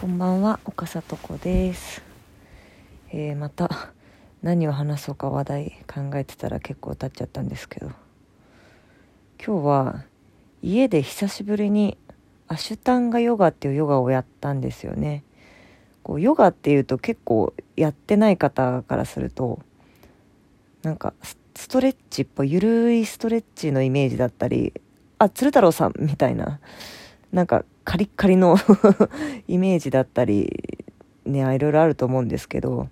こんばんは岡里子です、えーまた何を話そうか話題考えてたら結構経っちゃったんですけど。今日は家で久しぶりにアシュタンガヨガっていうヨガをやったんですよね。こうヨガっていうと結構やってない方からするとなんかストレッチっぽいゆるいストレッチのイメージだったりあ鶴太郎さんみたいななんかカリッカリの イメージだったりねいろいろあると思うんですけど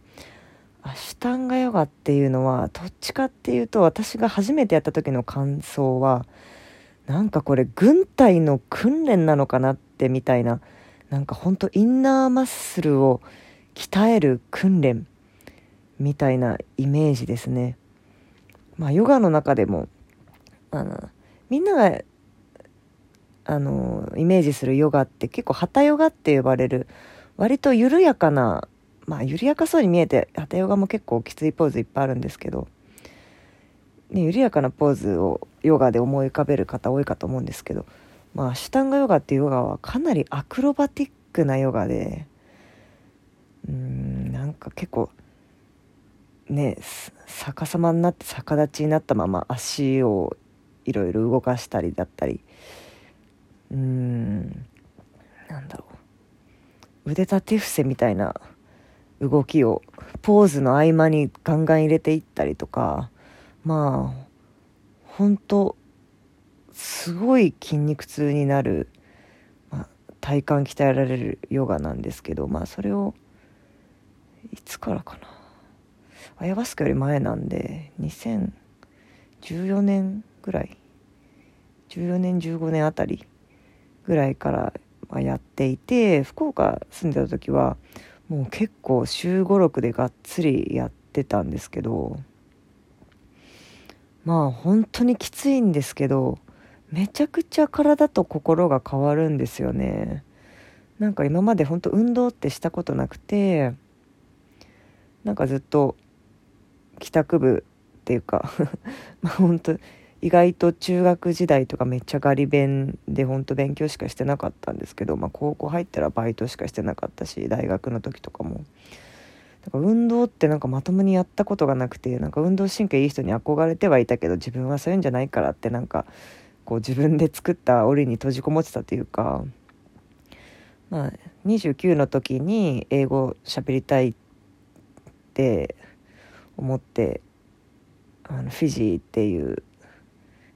アシュタンガヨガっていうのはどっちかっていうと私が初めてやった時の感想はなんかこれ軍隊の訓練なのかなってみたいななんかほんとインナーマッスルを鍛える訓練みたいなイメージですね。まあヨガの中でもあのみんながあのイメージするヨガって結構ハタヨガって呼ばれる割と緩やかなまあ緩やかそうに見えてハタヨガも結構きついポーズいっぱいあるんですけど、ね、緩やかなポーズをヨガで思い浮かべる方多いかと思うんですけどまあシュタンガヨガっていうヨガはかなりアクロバティックなヨガでうんなんか結構ね逆さまになって逆立ちになったまま足をいろいろ動かしたりだったりうん。なんだろう。腕立て伏せみたいな動きをポーズの合間にガンガン入れていったりとかまあ本当すごい筋肉痛になる、まあ、体幹鍛えられるヨガなんですけどまあそれをいつからかな。アヤバスカより前なんで2014年ぐらい。14年15年あたり。ぐらいからやっていて福岡住んでた時はもう結構週56でがっつりやってたんですけどまあ本当にきついんですけどめちゃくちゃ体と心が変わるんですよね。なんか今まで本当運動ってしたことなくてなんかずっと帰宅部っていうか まあ本当意外と中学時代とかめっちゃガリ勉で本当勉強しかしてなかったんですけど、まあ、高校入ったらバイトしかしてなかったし大学の時とかも。だから運動ってなんかまともにやったことがなくてなんか運動神経いい人に憧れてはいたけど自分はそういうんじゃないからってなんかこう自分で作った檻に閉じこもってたというか、まあ、29の時に英語喋りたいって思ってあのフィジーっていう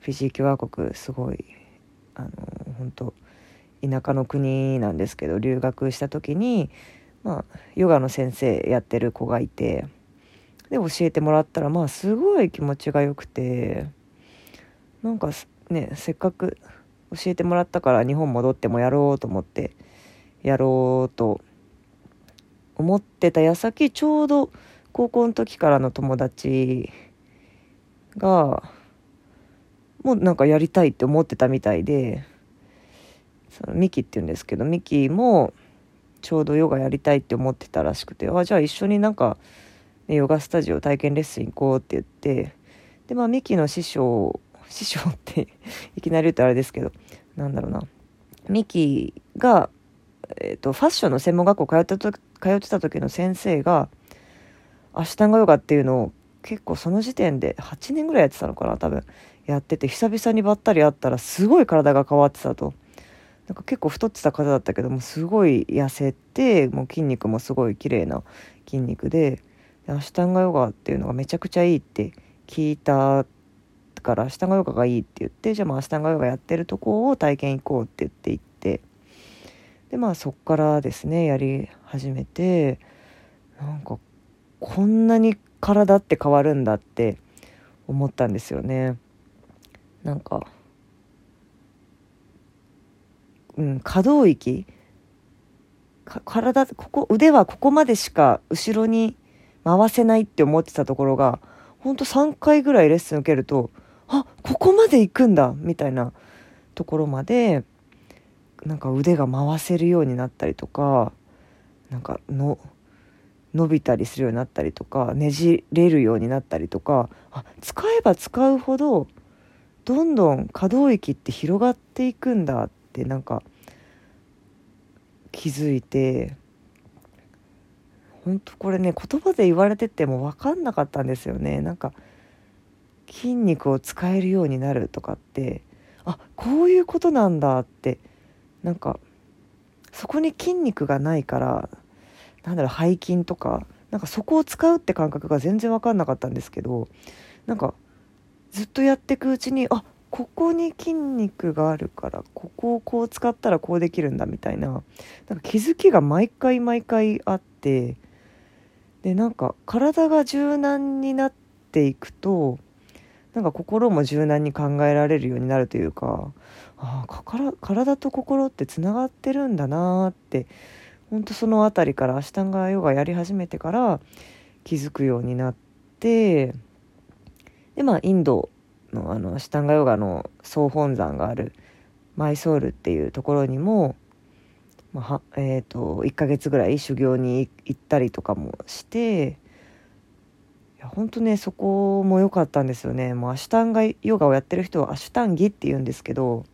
フィジー共和国すごいあの本当田舎の国なんですけど留学した時に、まあ、ヨガの先生やってる子がいてで教えてもらったらまあすごい気持ちがよくてなんかねせっかく教えてもらったから日本戻ってもやろうと思ってやろうと思ってた矢先ちょうど高校の時からの友達がもなんかやりたいって思ってたみたいでそのミキって言うんですけどミキもちょうどヨガやりたいって思ってたらしくてあじゃあ一緒になんか、ね、ヨガスタジオ体験レッスン行こうって言ってでまあミキの師匠師匠って いきなり言うとあれですけどなんだろうな。ミキが、えーと、ファッションの専門学校通ってた通ってた時の先生がアシュタンガヨガっていうのを結構その時点で8年ぐらいやってたのかな多分。やってて久々にばったり会ったらすごい体が変わってたとなんか結構太ってた方だったけどもすごい痩せてもう筋肉もすごい綺麗な筋肉ででアシュタンガヨガっていうのがめちゃくちゃいいって聞いたからアシュタンガヨガがいいって言ってじゃあまあアシュタンガヨガやってるとこを体験行こうって言って行ってでまあそっからですねやり始めてなんかこんなに体って変わるんだって思ったんですよね。なんか、うん、可動域？体ここ腕はここまでしか後ろに回せないって思ってたところがほんと3回ぐらいレッスン受けるとあここまで行くんだみたいなところまでなんか腕が回せるようになったりとかなんかの伸びたりするようになったりとかねじれるようになったりとかあ使えば使うほどどんどん可動域って広がっていくんだってなんか気づいて本当これね言葉で言われてても分かんなかったんですよね。なんか筋肉を使えるようになるとかってあこういうことなんだってなんかそこに筋肉がないからなんだろう背筋とかなんかそこを使うって感覚が全然分かんなかったんですけどなんかずっとやっていくうちにあここに筋肉があるからここをこう使ったらこうできるんだみたいななんか気づきが毎回毎回あってでなんか体が柔軟になっていくとなんか心も柔軟に考えられるようになるというかああ体と心ってつながってるんだなって本当その辺りからアシタンガヨガやり始めてから気づくようになってでまあインドのあのアシタンガヨガの総本山があるマイソールっていうところにも、まあ、えーと、1ヶ月ぐらい修行に行ったりとかもしていや本当ねそこも良かったんですよね。もうアシュタンガヨガをやってる人はアシュタンギって言うんですけど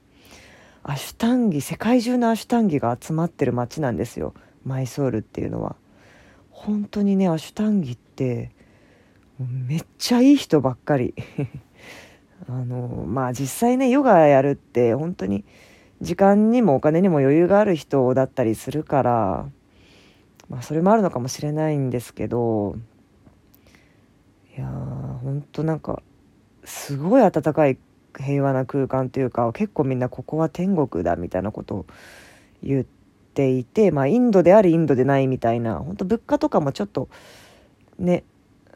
アシュタンギ世界中のアシュタンギが集まってる街なんですよ。マイソールっていうのは。本当にねアシュタンギってめっちゃいい人ばっかり。あのまあ実際ねヨガやるって本当に時間にもお金にも余裕がある人だったりするからまあそれもあるのかもしれないんですけどいやー本当なんかすごい温かい平和な空間というか結構みんなここは天国だみたいなことを言っていてまあインドでありインドでないみたいな本当物価とかもちょっとね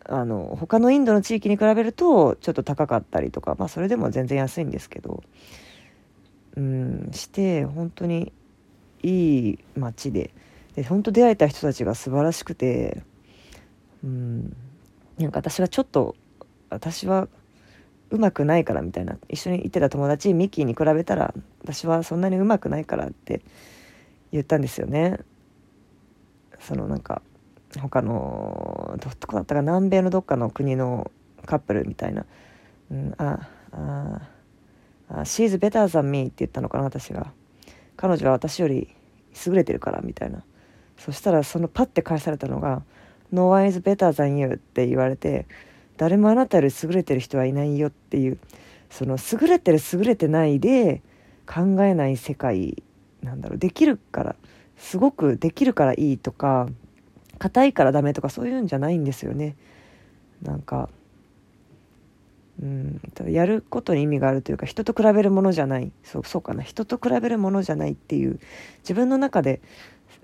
あの他のインドの地域に比べるとちょっと高かったりとかまあそれでも全然安いんですけどうんして本当にいい街でで本当出会えた人たちが素晴らしくてうんなんか私はちょっと私はうまくないからみたいな一緒に行ってた友達ミッキーに比べたら私はそんなにうまくないからって言ったんですよね。そのなんか他のどこだったか南米のどっかの国のカップルみたいな「うん、あああ She's better than me」って言ったのかな私が。彼女は私より優れてるからみたいな。そしたらそのパッて返されたのが「No one is better than you」って言われて誰もあなたより優れてる人はいないよっていうその優れてる優れてないで考えない世界なんだろう。できるからすごくできるからいいとか硬いからダメとかそういうんじゃないんですよね。なんかうんやることに意味があるというか人と比べるものじゃない。そうそうかな。人と比べるものじゃないっていう自分の中で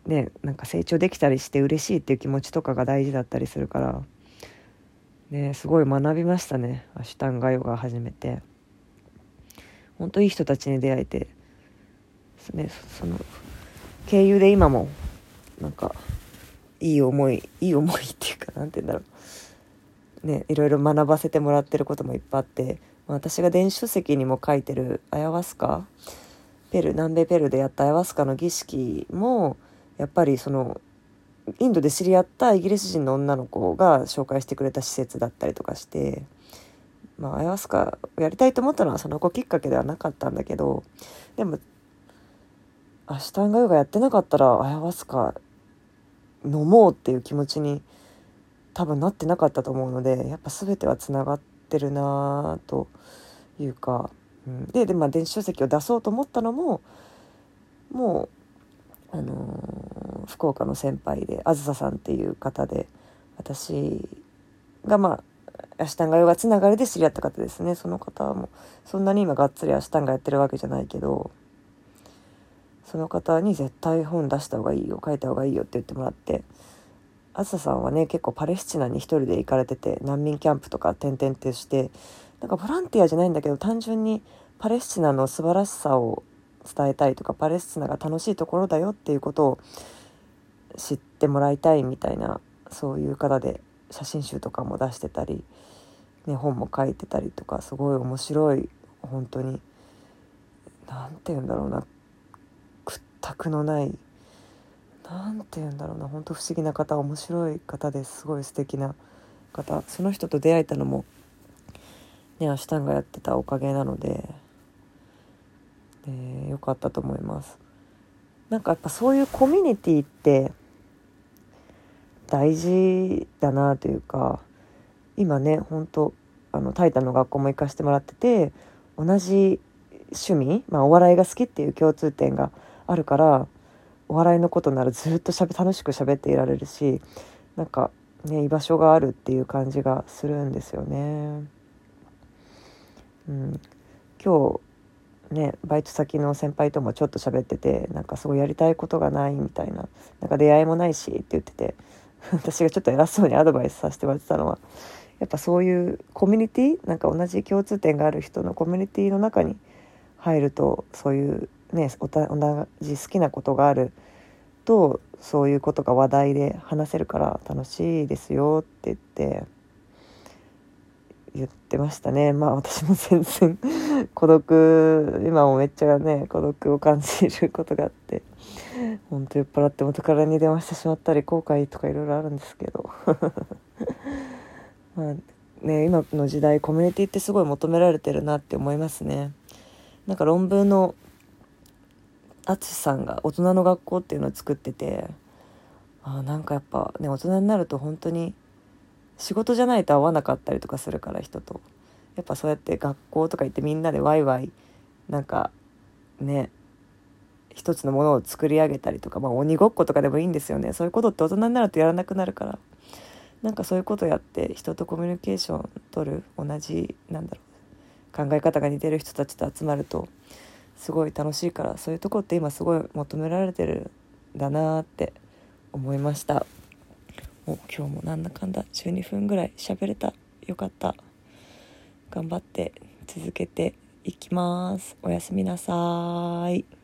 ねなんか成長できたりして嬉しいっていう気持ちとかが大事だったりするからねすごい学びましたね。アシュタンガヨガ始めて。本当いい人たちに出会えて。ねその経由で今もなんかいい思いいい思いっていうか何て言うんだろう。ねいろいろ学ばせてもらってることもいっぱいあって私が電子書籍にも書いてるアヤワスカペル南米ペルでやったアヤワスカの儀式もやっぱりそのインドで知り合ったイギリス人の女の子が紹介してくれた施設だったりとかして、まあ、アヤワスカをやりたいと思ったのはその子きっかけではなかったんだけどでもアシュタンガヨガやってなかったらアヤワスカ飲もうっていう気持ちに多分なってなかったと思うのでやっぱ全てはつながってるなというか、うん、でで、まあ、電子書籍を出そうと思ったのももうあのー、福岡の先輩であずささんっていう方で私がまあアシュタンガヨガつながりで知り合った方ですね。その方もそんなに今がっつりアシタンガやってるわけじゃないけどその方に絶対本出した方がいいよ書いた方がいいよって言ってもらってあずささんはね結構パレスチナに一人で行かれてて難民キャンプとか転々としてなんかボランティアじゃないんだけど単純にパレスチナの素晴らしさを伝えたいとかパレスチナが楽しいところだよっていうことを知ってもらいたいみたいなそういう方で写真集とかも出してたり、ね、本も書いてたりとかすごい面白い本当に何て言うんだろうな。屈託のない何て言うんだろうな本当不思議な方面白い方ですごい素敵な方その人と出会えたのもねアシュタンがやってたおかげなので。えー、よかったと思いますなんかやっぱそういうコミュニティって大事だなというか今ね本当あのタイタンの学校も行かせてもらってて同じ趣味、まあ、お笑いが好きっていう共通点があるからお笑いのことならずっとしゃべ楽しく喋っていられるしなんかね居場所があるっていう感じがするんですよね。うん、今日ねバイト先の先輩ともちょっと喋っててなんかすごいやりたいことがないみたいななんか出会いもないしって言ってて 私がちょっと偉そうにアドバイスさせてもらってたのはやっぱそういうコミュニティなんか同じ共通点がある人のコミュニティの中に入るとそういうね同じ好きなことがあるとそういうことが話題で話せるから楽しいですよって言って言ってましたね。まあ私も全然 孤独今もめっちゃね孤独を感じることがあってほんと酔っ払って元からに電話してしまったり後悔とかいろいろあるんですけど。まあね今の時代コミュニティってすごい求められてるなって思いますね。なんか論文の淳さんが大人の学校っていうのを作っててあなんかやっぱね大人になると本当に仕事じゃないと会わなかったりとかするから人と。やっぱそうやって学校とか行ってみんなでワイワイなんかね一つのものを作り上げたりとか、まあ、鬼ごっことかでもいいんですよね。そういうことって大人になるとやらなくなるから。なんかそういうことやって人とコミュニケーション取る同じなんだろう考え方が似てる人たちと集まるとすごい楽しいからそういうとこって今すごい求められてるんだなって思いました。もう今日もなんだかんだ12分ぐらい喋れた。よかった。頑張って続けていきます。おやすみなさい。